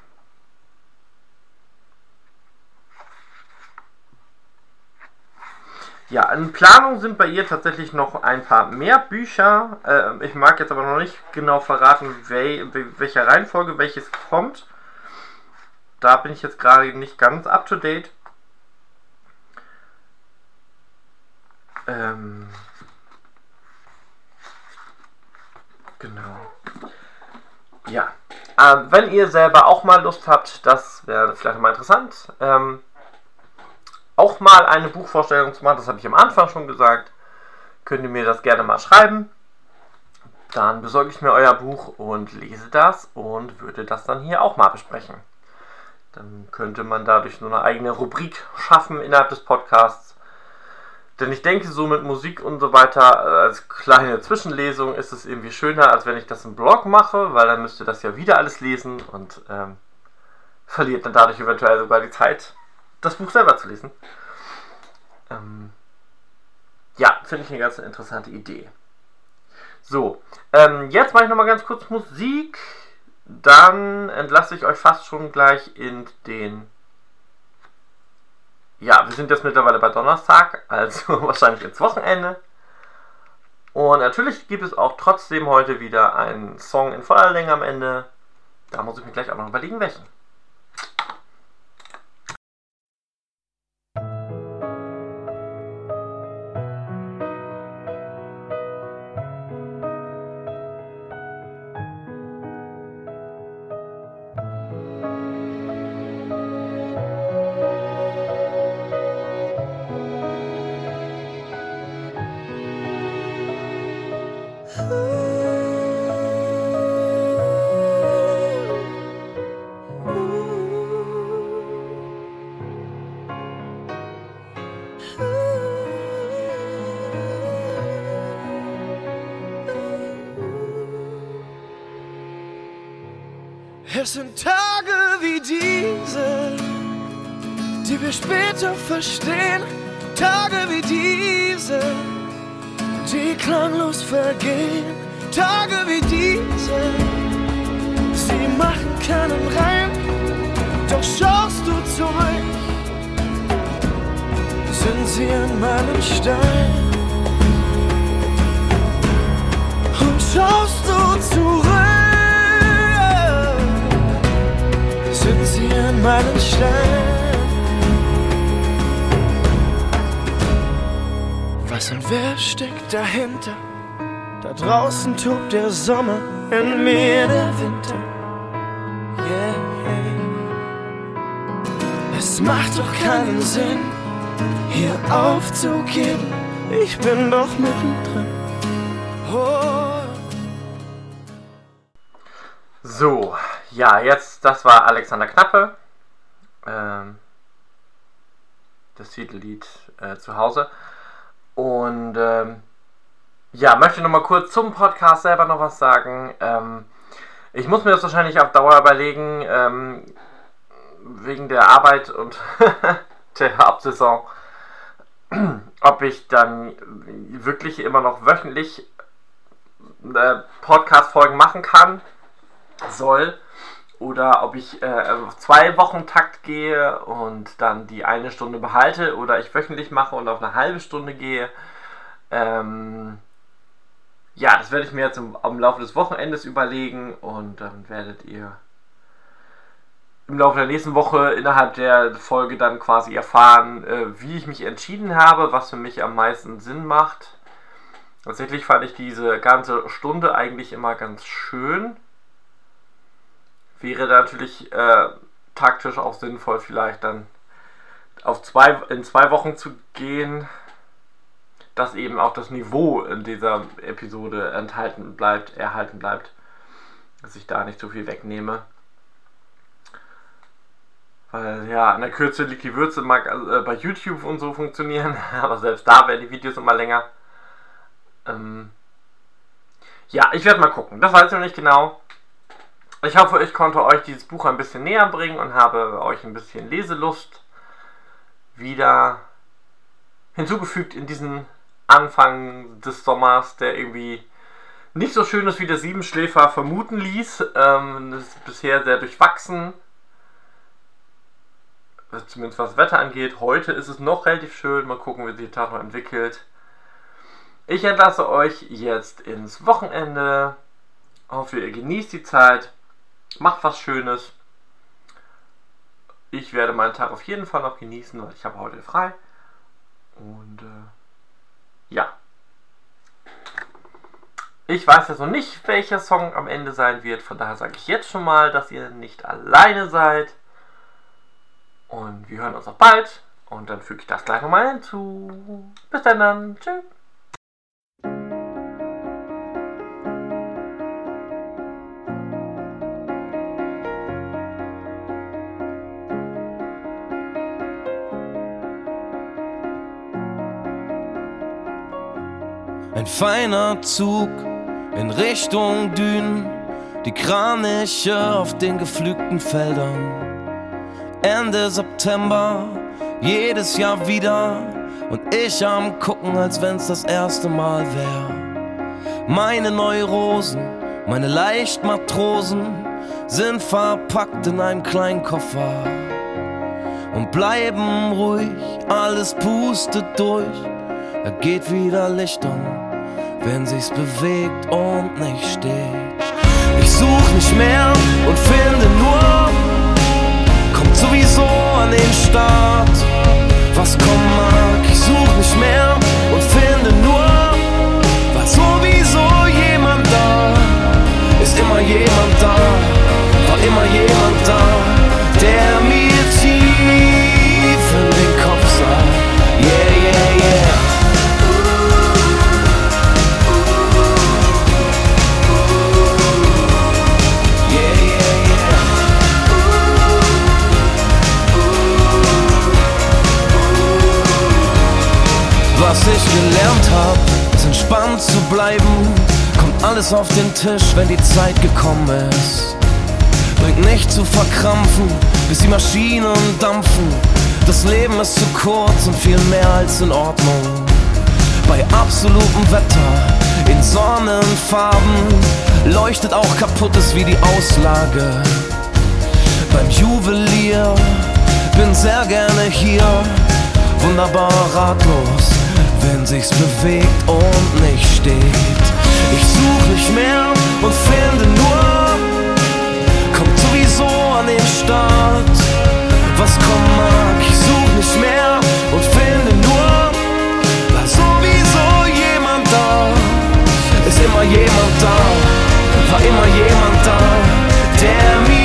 Ja, in Planung sind bei ihr tatsächlich noch ein paar mehr Bücher. Äh, ich mag jetzt aber noch nicht genau verraten, wel welcher Reihenfolge welches kommt. Da bin ich jetzt gerade nicht ganz up to date. Ähm, genau. Ja. Ähm, wenn ihr selber auch mal Lust habt, das wäre vielleicht mal interessant. Ähm, auch mal eine Buchvorstellung zu machen, das habe ich am Anfang schon gesagt, könnt ihr mir das gerne mal schreiben. Dann besorge ich mir euer Buch und lese das und würde das dann hier auch mal besprechen. Dann könnte man dadurch so eine eigene Rubrik schaffen innerhalb des Podcasts. Denn ich denke, so mit Musik und so weiter äh, als kleine Zwischenlesung ist es irgendwie schöner, als wenn ich das im Blog mache, weil dann müsst ihr das ja wieder alles lesen und ähm, verliert dann dadurch eventuell sogar die Zeit, das Buch selber zu lesen. Ähm, ja, finde ich eine ganz interessante Idee. So, ähm, jetzt mache ich nochmal ganz kurz Musik. Dann entlasse ich euch fast schon gleich in den. Ja, wir sind jetzt mittlerweile bei Donnerstag, also wahrscheinlich ins Wochenende. Und natürlich gibt es auch trotzdem heute wieder einen Song in voller Länge am Ende. Da muss ich mir gleich auch noch überlegen, welchen. Es sind Tage wie diese, die wir später verstehen. Tage wie diese, die klanglos vergehen. Tage wie diese, sie machen keinen Reim. Doch schaust du zurück, sind sie an meinem Stein. Und schaust du zurück. Sind sie an meinen Stein. Was und wer steckt dahinter? Da draußen tobt der Sommer, in mir der Winter. Yeah. Es macht doch keinen Sinn, hier aufzugeben. Ich bin doch mittendrin. Oh. So, ja, jetzt, das war Alexander Knappe. Ähm, das Titellied äh, zu Hause. Und ähm, ja, möchte noch mal kurz zum Podcast selber noch was sagen. Ähm, ich muss mir das wahrscheinlich auf Dauer überlegen, ähm, wegen der Arbeit und der Absaison, ob ich dann wirklich immer noch wöchentlich äh, Podcast-Folgen machen kann, soll oder ob ich äh, auf zwei Wochen Takt gehe und dann die eine Stunde behalte oder ich wöchentlich mache und auf eine halbe Stunde gehe. Ähm, ja, das werde ich mir jetzt im, am Laufe des Wochenendes überlegen und dann werdet ihr im Laufe der nächsten Woche innerhalb der Folge dann quasi erfahren, äh, wie ich mich entschieden habe, was für mich am meisten Sinn macht. Tatsächlich fand ich diese ganze Stunde eigentlich immer ganz schön wäre natürlich äh, taktisch auch sinnvoll, vielleicht dann auf zwei, in zwei Wochen zu gehen, dass eben auch das Niveau in dieser Episode enthalten bleibt, erhalten bleibt, dass ich da nicht so viel wegnehme. Weil ja, an der Kürze liegt die Würze, mag äh, bei YouTube und so funktionieren, aber selbst da werden die Videos immer länger. Ähm, ja, ich werde mal gucken. Das weiß ich noch nicht genau. Ich hoffe, ich konnte euch dieses Buch ein bisschen näher bringen und habe euch ein bisschen Leselust wieder hinzugefügt in diesen Anfang des Sommers, der irgendwie nicht so schön ist, wie der Siebenschläfer vermuten ließ. Ähm, das ist bisher sehr durchwachsen. Zumindest was Wetter angeht. Heute ist es noch relativ schön. Mal gucken, wie sich der Tag noch entwickelt. Ich entlasse euch jetzt ins Wochenende. Hoffe, ihr genießt die Zeit. Macht was Schönes. Ich werde meinen Tag auf jeden Fall noch genießen, weil ich habe heute frei. Und äh, ja. Ich weiß jetzt noch nicht, welcher Song am Ende sein wird. Von daher sage ich jetzt schon mal, dass ihr nicht alleine seid. Und wir hören uns auch bald. Und dann füge ich das gleich nochmal hinzu. Bis dann dann. Tschüss. Feiner Zug in Richtung Dünen, die Kraniche auf den geflügten Feldern. Ende September, jedes Jahr wieder und ich am gucken, als wenn's das erste Mal wär. Meine Neurosen, meine Leichtmatrosen sind verpackt in einem kleinen Koffer und bleiben ruhig, alles pustet durch. Da geht wieder Licht an, wenn sich's bewegt und nicht steht. Ich such nicht mehr und finde nur, kommt sowieso an den Start. Was kommen mag, ich such nicht mehr und finde nur, war sowieso jemand da. Ist immer jemand da, war immer jemand da, der ich gelernt hab, ist entspannt zu bleiben. Kommt alles auf den Tisch, wenn die Zeit gekommen ist. Bringt nicht zu verkrampfen, bis die Maschinen dampfen. Das Leben ist zu kurz und viel mehr als in Ordnung. Bei absolutem Wetter, in Sonnenfarben, leuchtet auch kaputtes wie die Auslage. Beim Juwelier, bin sehr gerne hier, wunderbar ratlos, wenn sich's bewegt und nicht steht. Ich such nicht mehr und finde nur, kommt sowieso an den Start. Was kommen mag, ich such nicht mehr und finde nur, war sowieso jemand da. Ist immer jemand da, war immer jemand da, der mir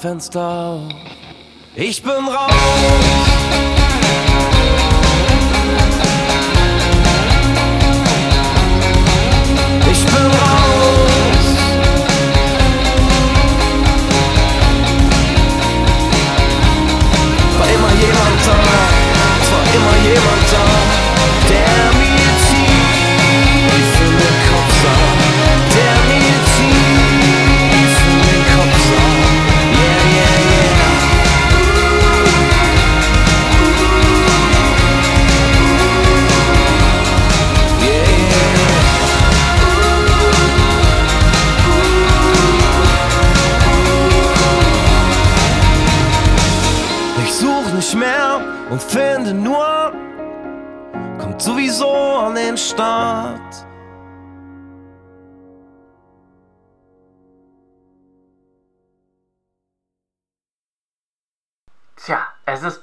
Fenster auf. Ich bin raus.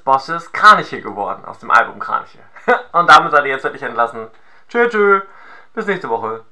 Bosses Kraniche geworden aus dem Album Kraniche. Und damit seid ihr jetzt endlich entlassen. Tschö, tschö. Bis nächste Woche.